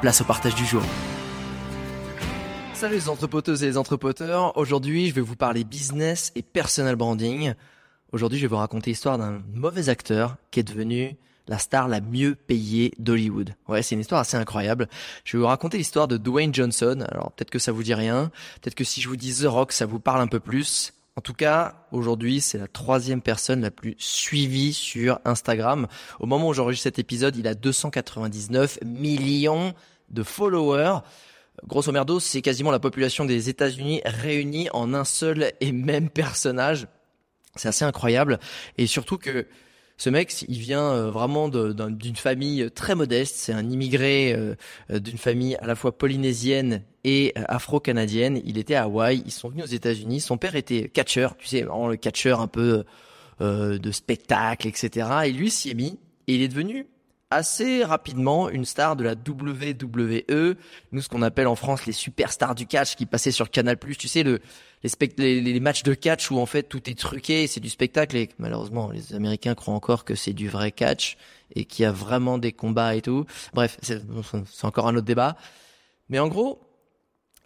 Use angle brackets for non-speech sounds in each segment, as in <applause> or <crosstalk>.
place au partage du jour. Salut les entrepoteuses et les entrepoteurs. Aujourd'hui, je vais vous parler business et personal branding. Aujourd'hui, je vais vous raconter l'histoire d'un mauvais acteur qui est devenu la star la mieux payée d'Hollywood. Ouais, c'est une histoire assez incroyable. Je vais vous raconter l'histoire de Dwayne Johnson. Alors, peut-être que ça vous dit rien. Peut-être que si je vous dis The Rock, ça vous parle un peu plus. En tout cas, aujourd'hui, c'est la troisième personne la plus suivie sur Instagram. Au moment où j'enregistre cet épisode, il a 299 millions de followers. Grosso merdo, c'est quasiment la population des États-Unis réunie en un seul et même personnage. C'est assez incroyable. Et surtout que ce mec, il vient euh, vraiment d'une famille très modeste. C'est un immigré euh, euh, d'une famille à la fois polynésienne et afro-canadienne. Il était à Hawaï. Ils sont venus aux États-Unis. Son père était catcheur, tu sais, vraiment le catcheur un peu de spectacle, etc. Et lui s'y est mis. Et il est devenu assez rapidement une star de la WWE, nous ce qu'on appelle en France les superstars du catch qui passaient sur Canal+, tu sais le les, les, matchs de catch où en fait tout est truqué, c'est du spectacle et malheureusement les Américains croient encore que c'est du vrai catch et qu'il y a vraiment des combats et tout. Bref, c'est encore un autre débat. Mais en gros,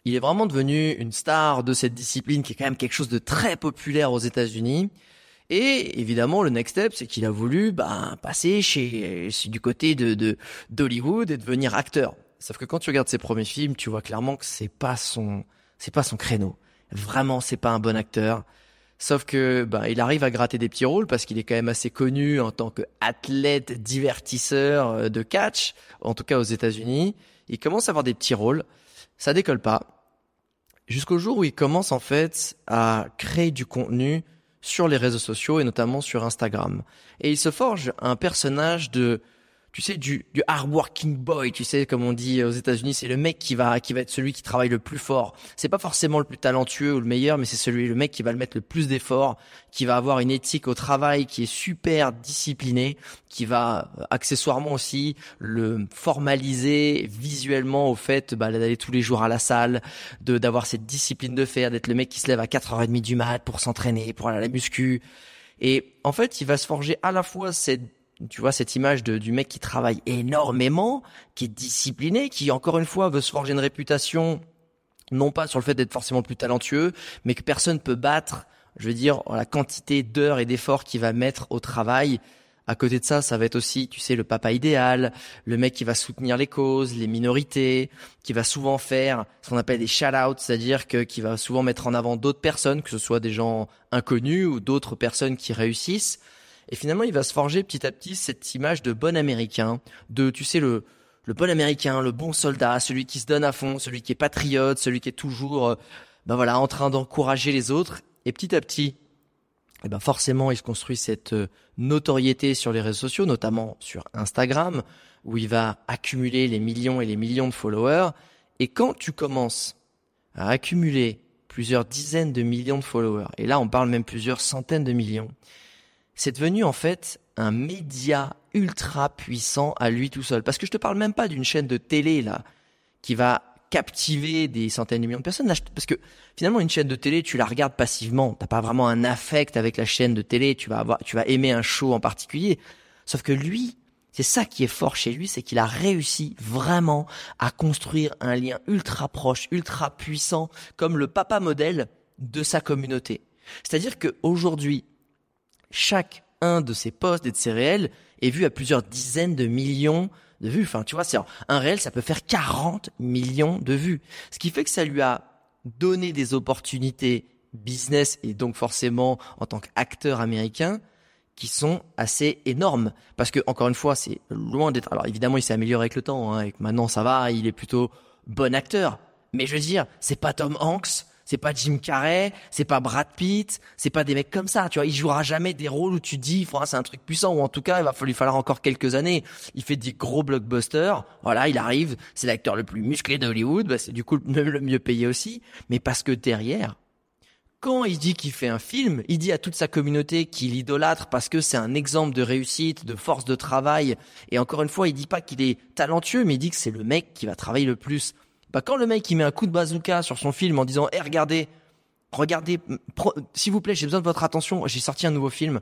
il est vraiment devenu une star de cette discipline qui est quand même quelque chose de très populaire aux États-Unis. Et évidemment, le next step, c'est qu'il a voulu bah, passer chez, du côté de d'Hollywood et devenir acteur. Sauf que quand tu regardes ses premiers films, tu vois clairement que c'est pas son c'est pas son créneau. Vraiment, c'est pas un bon acteur. Sauf que bah, il arrive à gratter des petits rôles parce qu'il est quand même assez connu en tant qu'athlète divertisseur euh, de catch, en tout cas aux États-Unis. Il commence à avoir des petits rôles, ça décolle pas. Jusqu'au jour où il commence en fait à créer du contenu sur les réseaux sociaux et notamment sur Instagram. Et il se forge un personnage de tu sais, du, du hard working boy, tu sais, comme on dit aux États-Unis, c'est le mec qui va, qui va être celui qui travaille le plus fort. C'est pas forcément le plus talentueux ou le meilleur, mais c'est celui, le mec qui va le mettre le plus d'efforts, qui va avoir une éthique au travail qui est super disciplinée, qui va euh, accessoirement aussi le formaliser visuellement au fait bah, d'aller tous les jours à la salle, de d'avoir cette discipline de faire, d'être le mec qui se lève à 4h30 du mat pour s'entraîner, pour aller à la muscu. Et en fait, il va se forger à la fois cette tu vois cette image de, du mec qui travaille énormément, qui est discipliné, qui encore une fois veut se forger une réputation, non pas sur le fait d'être forcément plus talentueux, mais que personne peut battre, je veux dire, la quantité d'heures et d'efforts qu'il va mettre au travail. À côté de ça, ça va être aussi, tu sais, le papa idéal, le mec qui va soutenir les causes, les minorités, qui va souvent faire ce qu'on appelle des shout-outs, c'est-à-dire que qui va souvent mettre en avant d'autres personnes, que ce soit des gens inconnus ou d'autres personnes qui réussissent. Et finalement, il va se forger petit à petit cette image de bon américain, de, tu sais, le, le bon américain, le bon soldat, celui qui se donne à fond, celui qui est patriote, celui qui est toujours, euh, ben voilà, en train d'encourager les autres. Et petit à petit, eh ben forcément, il se construit cette euh, notoriété sur les réseaux sociaux, notamment sur Instagram, où il va accumuler les millions et les millions de followers. Et quand tu commences à accumuler plusieurs dizaines de millions de followers, et là on parle même plusieurs centaines de millions, c'est devenu en fait un média ultra puissant à lui tout seul. Parce que je te parle même pas d'une chaîne de télé là qui va captiver des centaines de millions de personnes. parce que finalement, une chaîne de télé, tu la regardes passivement. T'as pas vraiment un affect avec la chaîne de télé. Tu vas avoir, tu vas aimer un show en particulier. Sauf que lui, c'est ça qui est fort chez lui, c'est qu'il a réussi vraiment à construire un lien ultra proche, ultra puissant, comme le papa modèle de sa communauté. C'est-à-dire qu'aujourd'hui, chaque un de ses posts et de ses réels est vu à plusieurs dizaines de millions de vues. Enfin, tu vois, c'est un réel, ça peut faire 40 millions de vues. Ce qui fait que ça lui a donné des opportunités business et donc forcément en tant qu'acteur américain qui sont assez énormes parce que encore une fois c'est loin d'être alors évidemment il s'est amélioré avec le temps hein, et maintenant ça va il est plutôt bon acteur mais je veux dire c'est pas Tom Hanks c'est pas Jim Carrey, c'est pas Brad Pitt, c'est pas des mecs comme ça, tu vois. Il jouera jamais des rôles où tu dis, c'est un truc puissant, ou en tout cas, il va lui falloir encore quelques années. Il fait des gros blockbusters, voilà, il arrive, c'est l'acteur le plus musclé de Hollywood, bah, c'est du coup le mieux payé aussi, mais parce que derrière, quand il dit qu'il fait un film, il dit à toute sa communauté qu'il idolâtre parce que c'est un exemple de réussite, de force de travail. Et encore une fois, il dit pas qu'il est talentueux, mais il dit que c'est le mec qui va travailler le plus. Bah, quand le mec il met un coup de bazooka sur son film en disant, eh regardez, regardez, s'il vous plaît, j'ai besoin de votre attention, j'ai sorti un nouveau film.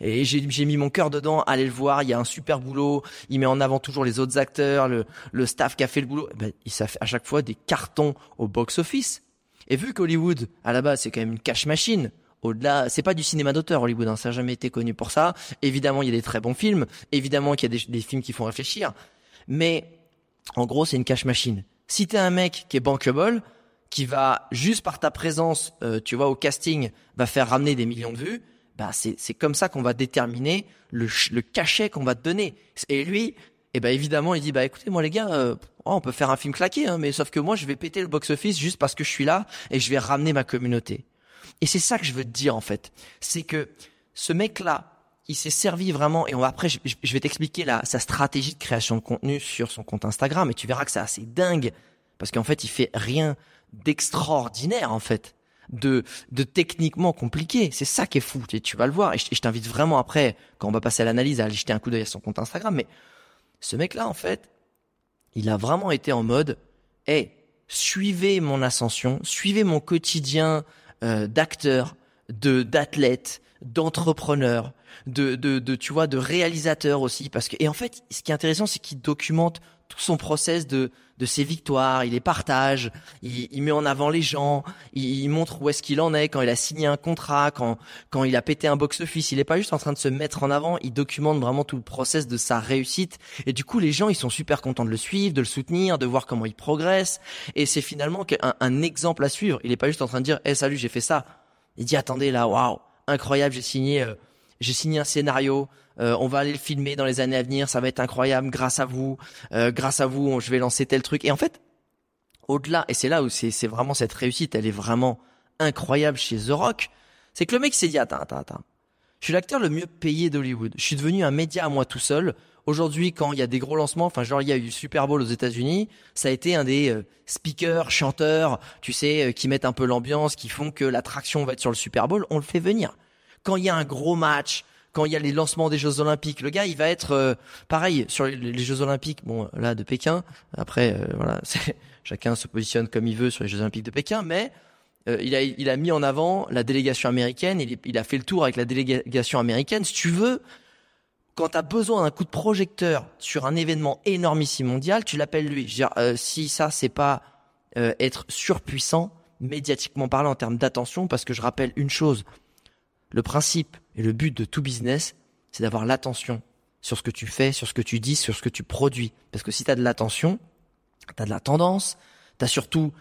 Et j'ai mis mon cœur dedans, allez le voir, il y a un super boulot, il met en avant toujours les autres acteurs, le, le staff qui a fait le boulot. Ben, ça fait à chaque fois des cartons au box-office. Et vu qu'Hollywood, à la base, c'est quand même une cash machine, au-delà, c'est pas du cinéma d'auteur Hollywood, hein, ça n'a jamais été connu pour ça. Évidemment, il y a des très bons films, évidemment qu'il y a des, des films qui font réfléchir, mais en gros, c'est une cash machine. Si t'es un mec qui est bankable, qui va juste par ta présence, euh, tu vois, au casting, va faire ramener des millions de vues, bah c'est comme ça qu'on va déterminer le, le cachet qu'on va te donner. Et lui, eh ben évidemment, il dit bah écoutez moi les gars, euh, oh, on peut faire un film claqué, hein, mais sauf que moi je vais péter le box office juste parce que je suis là et je vais ramener ma communauté. Et c'est ça que je veux te dire en fait, c'est que ce mec là, il s'est servi vraiment, et on va, après, je, vais t'expliquer sa stratégie de création de contenu sur son compte Instagram, et tu verras que c'est assez dingue, parce qu'en fait, il fait rien d'extraordinaire, en fait, de, de techniquement compliqué. C'est ça qui est fou, tu, vas le voir, et je, t'invite vraiment après, quand on va passer à l'analyse, à aller jeter un coup d'œil à son compte Instagram, mais ce mec-là, en fait, il a vraiment été en mode, hey, suivez mon ascension, suivez mon quotidien euh, d'acteur, de d'athlète, d'entrepreneur, de, de, de, tu vois, de réalisateur aussi, parce que et en fait, ce qui est intéressant, c'est qu'il documente tout son process de de ses victoires, il les partage, il, il met en avant les gens, il, montre où est-ce qu'il en est quand il a signé un contrat, quand quand il a pété un box office, il est pas juste en train de se mettre en avant, il documente vraiment tout le process de sa réussite. Et du coup les gens ils sont super contents de le suivre, de le soutenir, de voir comment il progresse. Et c'est finalement un, un, exemple à suivre. Il est pas juste en train de dire "Eh salut, j'ai fait ça." Il dit "Attendez là, waouh, incroyable, j'ai signé euh, j'ai signé un scénario, euh, on va aller le filmer dans les années à venir, ça va être incroyable. Grâce à vous, euh, grâce à vous, je vais lancer tel truc. Et en fait, au-delà, et c'est là où c'est vraiment cette réussite, elle est vraiment incroyable chez The Rock, c'est que le mec s'est dit, attends, attends, attends, je suis l'acteur le mieux payé d'Hollywood, je suis devenu un média à moi tout seul, Aujourd'hui, quand il y a des gros lancements, enfin genre il y a eu le Super Bowl aux États-Unis, ça a été un des euh, speakers, chanteurs, tu sais, qui mettent un peu l'ambiance, qui font que l'attraction va être sur le Super Bowl, on le fait venir quand il y a un gros match, quand il y a les lancements des Jeux Olympiques, le gars, il va être euh, pareil sur les, Jeux Olympiques. Bon, là de Pékin. Après, euh, voilà, <laughs> chacun se positionne comme il veut sur les Jeux Olympiques de Pékin, mais euh, il a il a mis en avant la délégation américaine. Il a fait le tour avec la délégation américaine. Si tu veux, quand tu as besoin d'un coup de projecteur sur un événement énormissime mondial, tu l'appelles lui. Je veux dire, si ça c'est pas être surpuissant médiatiquement parlant en termes d'attention, parce que je rappelle une chose le principe et le but de tout business, c'est d'avoir l'attention sur ce que tu fais, sur ce que tu dis, sur ce que tu produis. Parce que si tu as de l'attention, tu as de la tendance, tu as surtout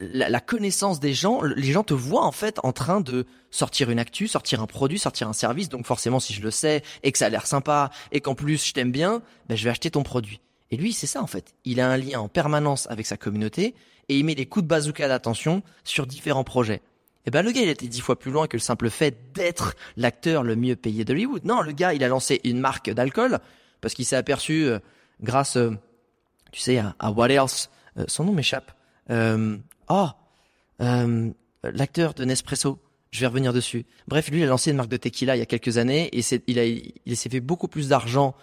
la, connaissance des gens. Les gens te voient en fait en train de sortir une actu, sortir un produit, sortir un service. Donc forcément, si je le sais et que ça a l'air sympa et qu'en plus je t'aime bien, ben, je vais acheter ton produit. Et lui, c'est ça en fait. Il a un lien en permanence avec sa communauté et il met des coups de bazooka d'attention sur différents projets. Eh ben le gars il était dix fois plus loin que le simple fait d'être l'acteur le mieux payé d'Hollywood. Non, le gars il a lancé une marque d'alcool parce qu'il s'est aperçu euh, grâce, euh, tu sais, à, What Else, euh, son nom m'échappe. Oh, l'acteur de Nespresso. Je vais revenir dessus. Bref, lui il a lancé une marque de tequila il y a quelques années et il s'est fait beaucoup plus d'argent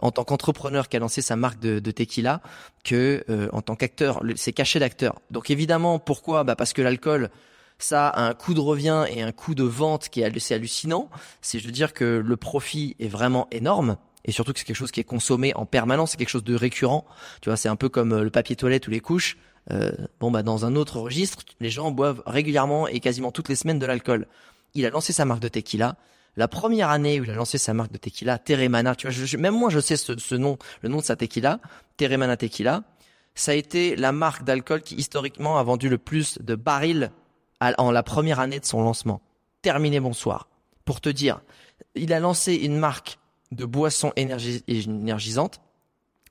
en tant qu'entrepreneur qui a lancé sa marque de, tequila que en tant qu'acteur. C'est caché d'acteur. Donc évidemment, pourquoi? Bah parce que l'alcool ça a un coût de revient et un coût de vente qui est assez hallucinant. C'est, je veux dire, que le profit est vraiment énorme et surtout que c'est quelque chose qui est consommé en permanence, c'est quelque chose de récurrent. Tu vois, c'est un peu comme euh, le papier toilette ou les couches. Euh, bon, bah dans un autre registre, les gens boivent régulièrement et quasiment toutes les semaines de l'alcool. Il a lancé sa marque de tequila. la première année où il a lancé sa marque de tequila, Teremana, tu vois, même moi je sais ce, nom, le nom de sa tequila, Teremana Tequila, ça a été la marque d'alcool qui historiquement a vendu le plus de barils en la première année de son lancement. Terminé, bonsoir. Pour te dire, il a lancé une marque de boissons énergisantes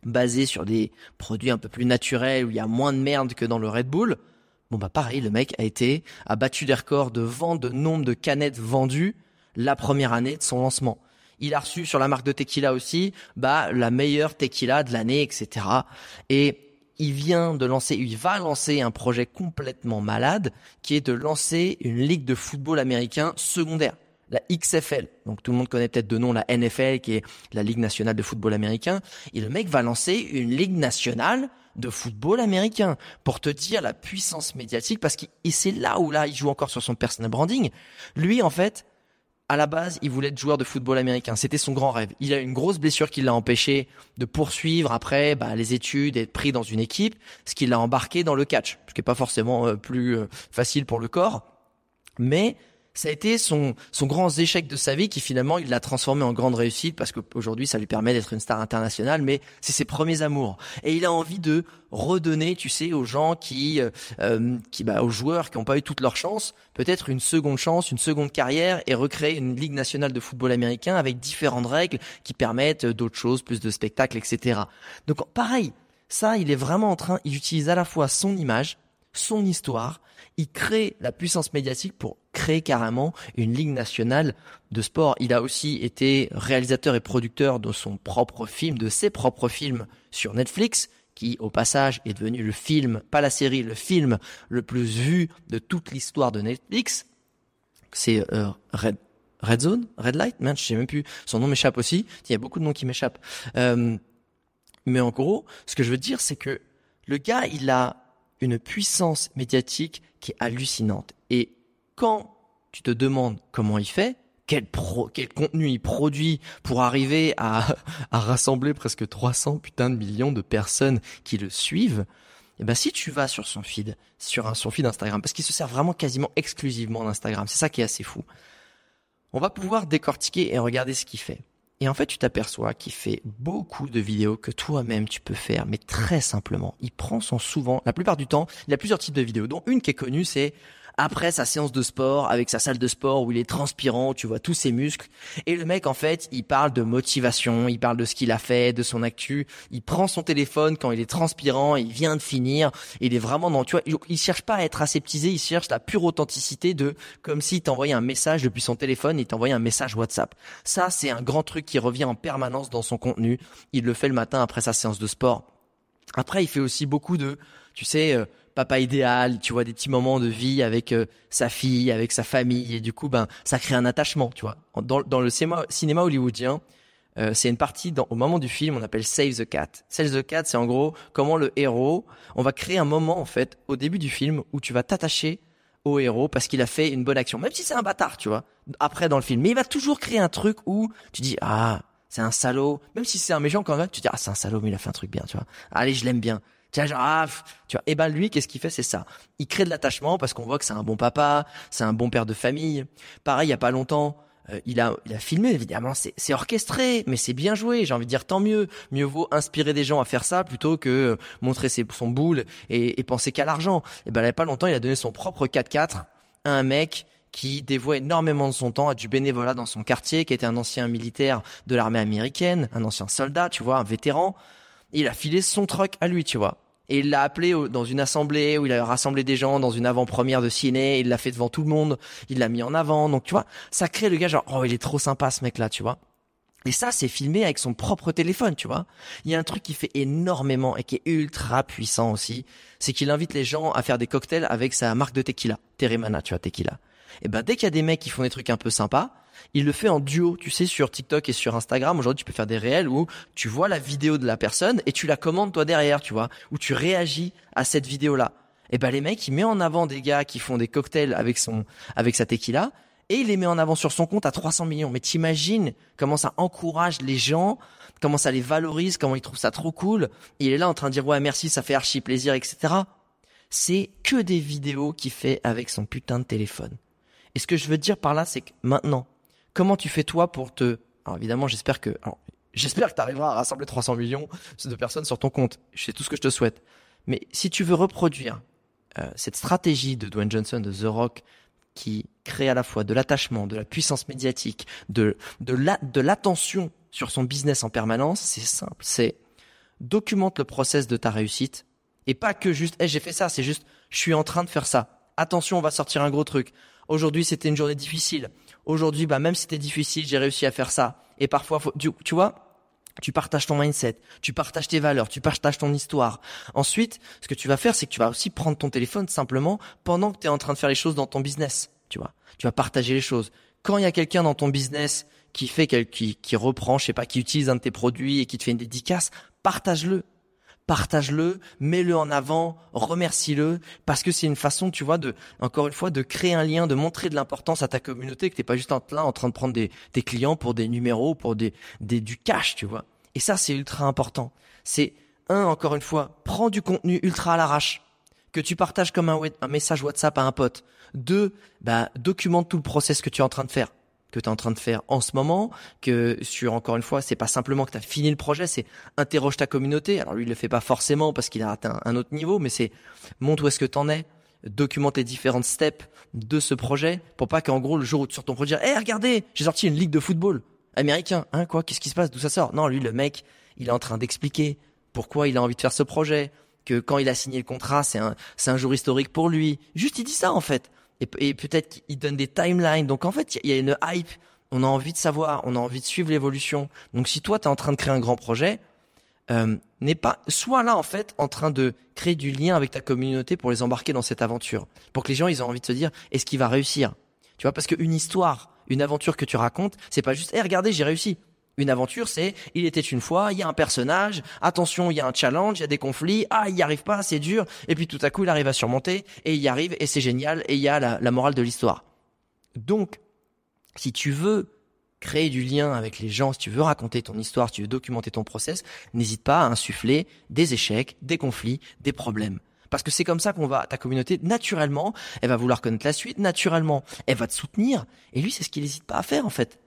basée sur des produits un peu plus naturels où il y a moins de merde que dans le Red Bull. Bon bah pareil, le mec a été a battu des records de vente de nombre de canettes vendues la première année de son lancement. Il a reçu sur la marque de tequila aussi, bah la meilleure tequila de l'année, etc. Et il vient de lancer, il va lancer un projet complètement malade, qui est de lancer une ligue de football américain secondaire, la XFL. Donc tout le monde connaît peut-être de nom la NFL, qui est la Ligue nationale de football américain. Et le mec va lancer une ligue nationale de football américain pour te dire la puissance médiatique, parce que c'est là où là il joue encore sur son personal branding. Lui en fait, à la base, il voulait être joueur de football américain. C'était son grand rêve. Il a une grosse blessure qui l'a empêché de poursuivre après bah, les études être pris dans une équipe, ce qui l'a embarqué dans le catch, ce qui est pas forcément euh, plus euh, facile pour le corps. Mais ça a été son, son grand échec de sa vie qui finalement il l'a transformé en grande réussite parce qu'aujourd'hui ça lui permet d'être une star internationale mais c'est ses premiers amours. Et il a envie de redonner tu sais aux gens qui euh, euh, qui bah, aux joueurs qui n'ont pas eu toute leur chance peut-être une seconde chance une seconde carrière et recréer une ligue nationale de football américain avec différentes règles qui permettent d'autres choses plus de spectacles etc donc pareil ça il est vraiment en train il utilise à la fois son image son histoire il crée la puissance médiatique pour créer carrément une ligue nationale de sport. Il a aussi été réalisateur et producteur de son propre film, de ses propres films sur Netflix, qui au passage est devenu le film, pas la série, le film le plus vu de toute l'histoire de Netflix. C'est euh, Red, Zone, Red Light, je sais même plus. Son nom m'échappe aussi. Il y a beaucoup de noms qui m'échappent. Euh, mais en gros, ce que je veux dire, c'est que le gars, il a une puissance médiatique qui est hallucinante. Et quand tu te demandes comment il fait, quel, pro, quel contenu il produit pour arriver à, <laughs> à rassembler presque 300 putains de millions de personnes qui le suivent, et eh ben si tu vas sur son feed, sur son feed Instagram, parce qu'il se sert vraiment quasiment exclusivement d'Instagram, c'est ça qui est assez fou. On va pouvoir décortiquer et regarder ce qu'il fait. Et en fait, tu t'aperçois qu'il fait beaucoup de vidéos que toi-même tu peux faire, mais très simplement. Il prend son souvent, la plupart du temps, il y a plusieurs types de vidéos, dont une qui est connue, c'est après sa séance de sport, avec sa salle de sport où il est transpirant, tu vois tous ses muscles. Et le mec, en fait, il parle de motivation, il parle de ce qu'il a fait, de son actu. Il prend son téléphone quand il est transpirant, il vient de finir. Il est vraiment dans, tu vois, il cherche pas à être aseptisé, il cherche la pure authenticité de, comme s'il t'envoyait un message depuis son téléphone, il t'envoyait un message WhatsApp. Ça, c'est un grand truc qui revient en permanence dans son contenu. Il le fait le matin après sa séance de sport. Après, il fait aussi beaucoup de, tu sais, euh, papa idéal, tu vois des petits moments de vie avec euh, sa fille, avec sa famille, et du coup, ben, ça crée un attachement, tu vois. Dans, dans le cinéma, cinéma hollywoodien, euh, c'est une partie dans, au moment du film, on appelle Save the Cat. Save the Cat, c'est en gros comment le héros, on va créer un moment en fait au début du film où tu vas t'attacher au héros parce qu'il a fait une bonne action, même si c'est un bâtard, tu vois. Après dans le film, mais il va toujours créer un truc où tu dis ah c'est un salaud, même si c'est un méchant quand même, tu dis ah c'est un salaud mais il a fait un truc bien, tu vois. Allez je l'aime bien. Vois, genre, ah, tu vois. Et ben lui, qu'est-ce qu'il fait? C'est ça. Il crée de l'attachement parce qu'on voit que c'est un bon papa, c'est un bon père de famille. Pareil, il y a pas longtemps, euh, il a il a filmé évidemment c'est orchestré mais c'est bien joué j'ai envie de dire tant mieux mieux vaut inspirer des gens à faire ça plutôt que euh, montrer ses, son boule et, et penser qu'à l'argent et ben il y a pas longtemps il a donné son propre 4x4 à un mec qui dévoie énormément de son temps à du bénévolat dans son quartier qui était un ancien militaire de l'armée américaine un ancien soldat tu vois un vétéran il a filé son truck à lui tu vois et il l'a appelé dans une assemblée où il a rassemblé des gens dans une avant-première de ciné, il l'a fait devant tout le monde, il l'a mis en avant. Donc tu vois, ça crée le gars genre oh il est trop sympa ce mec là, tu vois. Et ça c'est filmé avec son propre téléphone, tu vois. Il y a un truc qui fait énormément et qui est ultra puissant aussi, c'est qu'il invite les gens à faire des cocktails avec sa marque de tequila, Teremana, tu vois, tequila. Et ben dès qu'il y a des mecs qui font des trucs un peu sympas, il le fait en duo, tu sais, sur TikTok et sur Instagram. Aujourd'hui, tu peux faire des réels où tu vois la vidéo de la personne et tu la commandes toi derrière, tu vois, où tu réagis à cette vidéo-là. Et ben les mecs, il met en avant des gars qui font des cocktails avec son, avec sa tequila et il les met en avant sur son compte à 300 millions. Mais t'imagines comment ça encourage les gens, comment ça les valorise, comment ils trouvent ça trop cool. il est là en train de dire ouais merci, ça fait archi plaisir, etc. C'est que des vidéos qu'il fait avec son putain de téléphone. Et ce que je veux dire par là, c'est que maintenant, comment tu fais toi pour te, alors évidemment, j'espère que, alors, j'espère que tu arriveras à rassembler 300 millions de personnes sur ton compte. C'est tout ce que je te souhaite. Mais si tu veux reproduire euh, cette stratégie de Dwayne Johnson, de The Rock, qui crée à la fois de l'attachement, de la puissance médiatique, de, de la, de l'attention sur son business en permanence, c'est simple. C'est documente le process de ta réussite et pas que juste, hey, j'ai fait ça, c'est juste, je suis en train de faire ça. Attention, on va sortir un gros truc. Aujourd'hui, c'était une journée difficile. Aujourd'hui, bah, même si c'était difficile, j'ai réussi à faire ça. Et parfois, tu, tu vois, tu partages ton mindset, tu partages tes valeurs, tu partages ton histoire. Ensuite, ce que tu vas faire, c'est que tu vas aussi prendre ton téléphone simplement pendant que tu es en train de faire les choses dans ton business. Tu vois, tu vas partager les choses. Quand il y a quelqu'un dans ton business qui fait qui, qui reprend, je sais pas, qui utilise un de tes produits et qui te fait une dédicace, partage-le partage-le, mets-le en avant, remercie-le, parce que c'est une façon, tu vois, de, encore une fois, de créer un lien, de montrer de l'importance à ta communauté, que t'es pas juste là en train de prendre des, des clients pour des numéros, pour des, des, du cash, tu vois. Et ça, c'est ultra important. C'est, un, encore une fois, prends du contenu ultra à l'arrache, que tu partages comme un, un message WhatsApp à un pote. Deux, bah, documente tout le process que tu es en train de faire que tu es en train de faire en ce moment, que sur encore une fois, c'est pas simplement que tu as fini le projet, c'est interroge ta communauté. Alors lui, il le fait pas forcément parce qu'il a atteint un autre niveau, mais c'est montre où est-ce que tu en es, documente les différentes steps de ce projet pour pas qu'en gros le jour où tu sors ton projet, "Eh regardez, j'ai sorti une ligue de football américain." Hein quoi Qu'est-ce qui se passe? D'où ça sort? Non, lui le mec, il est en train d'expliquer pourquoi il a envie de faire ce projet, que quand il a signé le contrat, c'est un c'est un jour historique pour lui. Juste il dit ça en fait et, peut-être qu'il donne des timelines. Donc en fait, il y a une hype. On a envie de savoir, on a envie de suivre l'évolution. Donc si toi, tu es en train de créer un grand projet, euh, n'est pas soit là en fait en train de créer du lien avec ta communauté pour les embarquer dans cette aventure, pour que les gens ils ont envie de se dire est-ce qu'il va réussir? Tu vois parce qu'une histoire, une aventure que tu racontes, c'est pas juste eh regardez j'ai réussi. Une aventure, c'est il était une fois, il y a un personnage, attention, il y a un challenge, il y a des conflits, ah, il y arrive pas, c'est dur, et puis tout à coup, il arrive à surmonter, et il y arrive, et c'est génial, et il y a la, la morale de l'histoire. Donc, si tu veux créer du lien avec les gens, si tu veux raconter ton histoire, si tu veux documenter ton process, n'hésite pas à insuffler des échecs, des conflits, des problèmes. Parce que c'est comme ça qu'on va, ta communauté, naturellement, elle va vouloir connaître la suite, naturellement, elle va te soutenir. Et lui, c'est ce qu'il n'hésite pas à faire, en fait.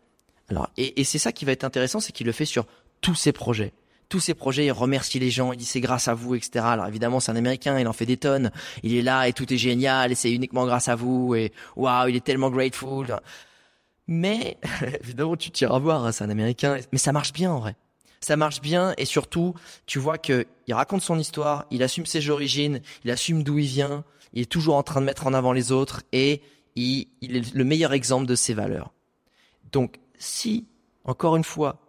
Alors, et, et c'est ça qui va être intéressant, c'est qu'il le fait sur tous ses projets. Tous ses projets, il remercie les gens, il dit c'est grâce à vous, etc. Alors évidemment, c'est un Américain, il en fait des tonnes. Il est là et tout est génial et c'est uniquement grâce à vous et waouh, il est tellement grateful. Mais <laughs> évidemment, tu tires voir, hein, c'est un Américain, mais ça marche bien en vrai. Ça marche bien et surtout, tu vois que il raconte son histoire, il assume ses origines, il assume d'où il vient, il est toujours en train de mettre en avant les autres et il, il est le meilleur exemple de ses valeurs. Donc si, encore une fois,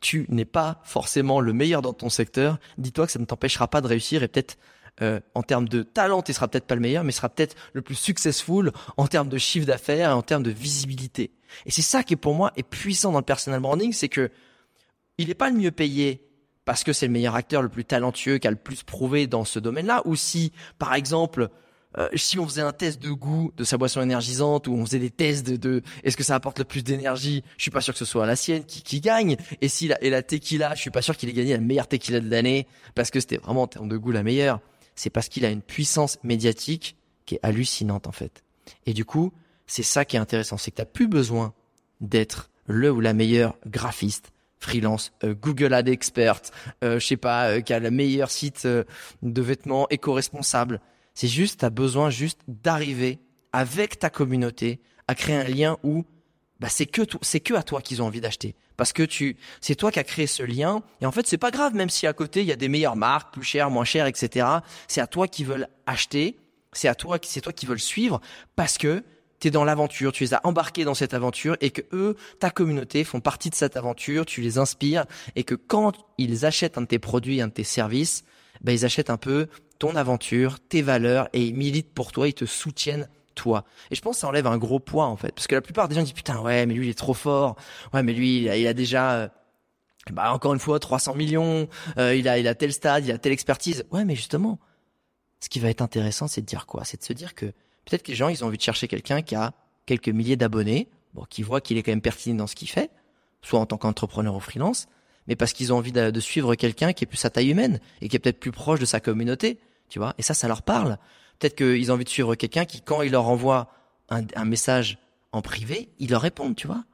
tu n'es pas forcément le meilleur dans ton secteur, dis-toi que ça ne t'empêchera pas de réussir et peut-être euh, en termes de talent, tu seras peut-être pas le meilleur, mais sera peut-être le plus successful en termes de chiffre d'affaires et en termes de visibilité. Et c'est ça qui pour moi est puissant dans le personal branding, c'est que il n'est pas le mieux payé parce que c'est le meilleur acteur, le plus talentueux, qui a le plus prouvé dans ce domaine-là, ou si, par exemple, euh, si on faisait un test de goût de sa boisson énergisante ou on faisait des tests de, de est-ce que ça apporte le plus d'énergie, je suis pas sûr que ce soit la sienne qui, qui gagne. Et si la, et la tequila, je suis pas sûr qu'il ait gagné la meilleure tequila de l'année parce que c'était vraiment en termes de goût la meilleure. C'est parce qu'il a une puissance médiatique qui est hallucinante en fait. Et du coup, c'est ça qui est intéressant, c'est que t'as plus besoin d'être le ou la meilleure graphiste, freelance, euh, Google Ad expert, euh, je sais pas, euh, qui a le meilleur site de vêtements éco-responsable. C'est juste, tu as besoin juste d'arriver avec ta communauté à créer un lien où bah, c'est que c'est que à toi qu'ils ont envie d'acheter. Parce que tu c'est toi qui as créé ce lien. Et en fait c'est pas grave même si à côté il y a des meilleures marques plus chères moins chères etc c'est à toi qui veulent acheter. C'est à toi c'est toi qui veulent suivre parce que tu es dans l'aventure tu les as embarqués dans cette aventure et que eux ta communauté font partie de cette aventure tu les inspires et que quand ils achètent un de tes produits un de tes services ben ils achètent un peu ton aventure, tes valeurs et ils militent pour toi, ils te soutiennent toi. Et je pense que ça enlève un gros poids en fait, parce que la plupart des gens disent putain ouais mais lui il est trop fort, ouais mais lui il a, déjà euh, bah encore une fois 300 millions, euh, il a il a tel stade, il a telle expertise. Ouais mais justement, ce qui va être intéressant c'est de dire quoi? C'est de se dire que peut-être que les gens ils ont envie de chercher quelqu'un qui a quelques milliers d'abonnés, bon qui voit qu'il est quand même pertinent dans ce qu'il fait, soit en tant qu'entrepreneur ou freelance, mais parce qu'ils ont envie de, suivre quelqu'un qui est plus à taille humaine et qui est peut-être plus proche de sa communauté, tu vois. Et ça, ça leur parle. Peut-être qu'ils ont envie de suivre quelqu'un qui, quand il leur envoie un, message en privé, ils leur répondent, tu vois.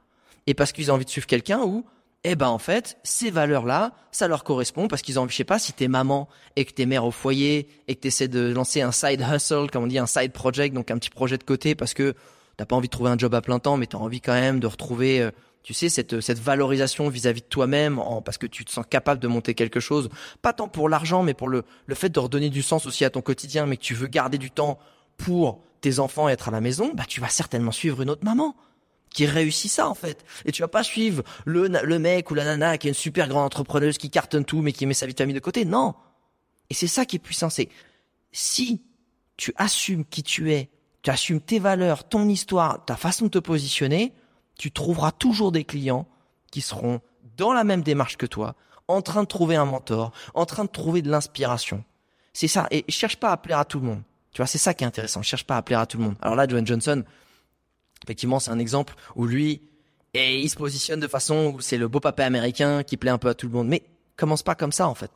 et parce qu'ils ont envie de suivre quelqu'un ou eh ben en fait, ces valeurs-là, ça leur correspond parce qu'ils ont envie, je sais pas, si t'es maman et que t'es mère au foyer et que t'essaies de lancer un side hustle, comme on dit, un side project, donc un petit projet de côté parce que t'as pas envie de trouver un job à plein temps, mais t'as envie quand même de retrouver, euh, tu sais, cette, cette valorisation vis-à-vis de toi-même, parce que tu te sens capable de monter quelque chose, pas tant pour l'argent, mais pour le, le fait de redonner du sens aussi à ton quotidien, mais que tu veux garder du temps pour tes enfants et être à la maison, bah tu vas certainement suivre une autre maman qui réussit ça en fait. Et tu vas pas suivre le, le mec ou la nana qui est une super grande entrepreneuse qui cartonne tout mais qui met sa vie de famille de côté. Non. Et c'est ça qui est puissant. C'est si tu assumes qui tu es, tu assumes tes valeurs, ton histoire, ta façon de te positionner, tu trouveras toujours des clients qui seront dans la même démarche que toi, en train de trouver un mentor, en train de trouver de l'inspiration. C'est ça. Et cherche pas à plaire à tout le monde. Tu vois, c'est ça qui est intéressant. cherche pas à plaire à tout le monde. Alors là, Johnson, Effectivement, c'est un exemple où lui, il se positionne de façon où c'est le beau papa américain qui plaît un peu à tout le monde. Mais commence pas comme ça, en fait.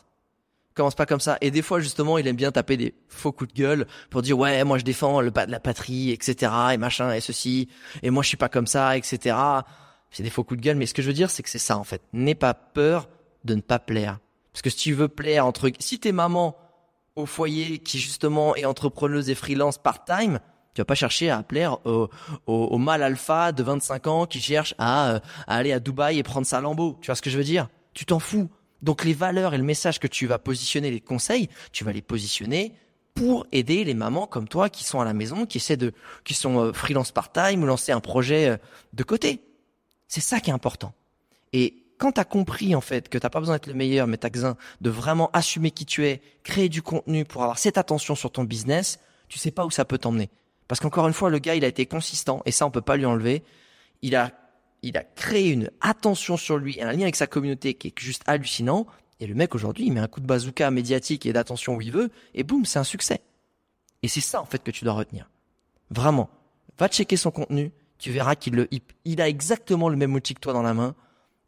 Commence pas comme ça. Et des fois, justement, il aime bien taper des faux coups de gueule pour dire, ouais, moi, je défends le pas de la patrie, etc., et machin, et ceci, et moi, je suis pas comme ça, etc. C'est des faux coups de gueule, mais ce que je veux dire, c'est que c'est ça, en fait. N'aie pas peur de ne pas plaire. Parce que si tu veux plaire entre, si t'es maman au foyer qui, justement, est entrepreneuse et freelance part-time, tu vas pas chercher à plaire au, au, mâle alpha de 25 ans qui cherche à, euh, à, aller à Dubaï et prendre sa lambeau. Tu vois ce que je veux dire? Tu t'en fous. Donc les valeurs et le message que tu vas positionner, les conseils, tu vas les positionner pour aider les mamans comme toi qui sont à la maison, qui essaient de, qui sont euh, freelance part-time ou lancer un projet euh, de côté. C'est ça qui est important. Et quand tu as compris en fait que t'as pas besoin d'être le meilleur, mais t'as besoin de vraiment assumer qui tu es, créer du contenu pour avoir cette attention sur ton business, tu sais pas où ça peut t'emmener. Parce qu'encore une fois, le gars, il a été consistant, et ça, on peut pas lui enlever. Il a, il a créé une attention sur lui, un lien avec sa communauté qui est juste hallucinant. Et le mec, aujourd'hui, il met un coup de bazooka médiatique et d'attention où il veut, et boum, c'est un succès. Et c'est ça, en fait, que tu dois retenir. Vraiment. Va checker son contenu, tu verras qu'il a exactement le même outil que toi dans la main.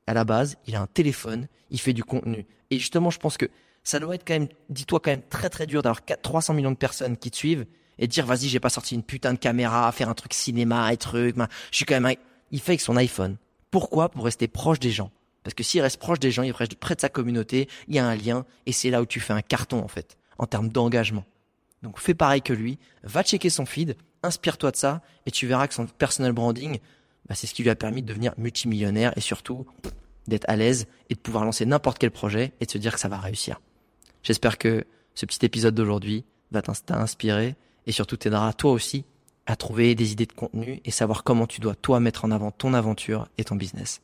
À la base, il a un téléphone, il fait du contenu. Et justement, je pense que ça doit être quand même, dis-toi quand même très très dur d'avoir 300 millions de personnes qui te suivent et dire vas-y j'ai pas sorti une putain de caméra, faire un truc cinéma et truc, je suis quand même il fait avec son iPhone. Pourquoi? Pour rester proche des gens. Parce que s'il reste proche des gens, il reste près de sa communauté, il y a un lien et c'est là où tu fais un carton en fait en termes d'engagement. Donc fais pareil que lui, va checker son feed, inspire-toi de ça et tu verras que son personal branding, bah, c'est ce qui lui a permis de devenir multimillionnaire et surtout d'être à l'aise et de pouvoir lancer n'importe quel projet et de se dire que ça va réussir. J'espère que ce petit épisode d'aujourd'hui va t'inspirer et surtout t'aidera toi aussi à trouver des idées de contenu et savoir comment tu dois toi mettre en avant ton aventure et ton business.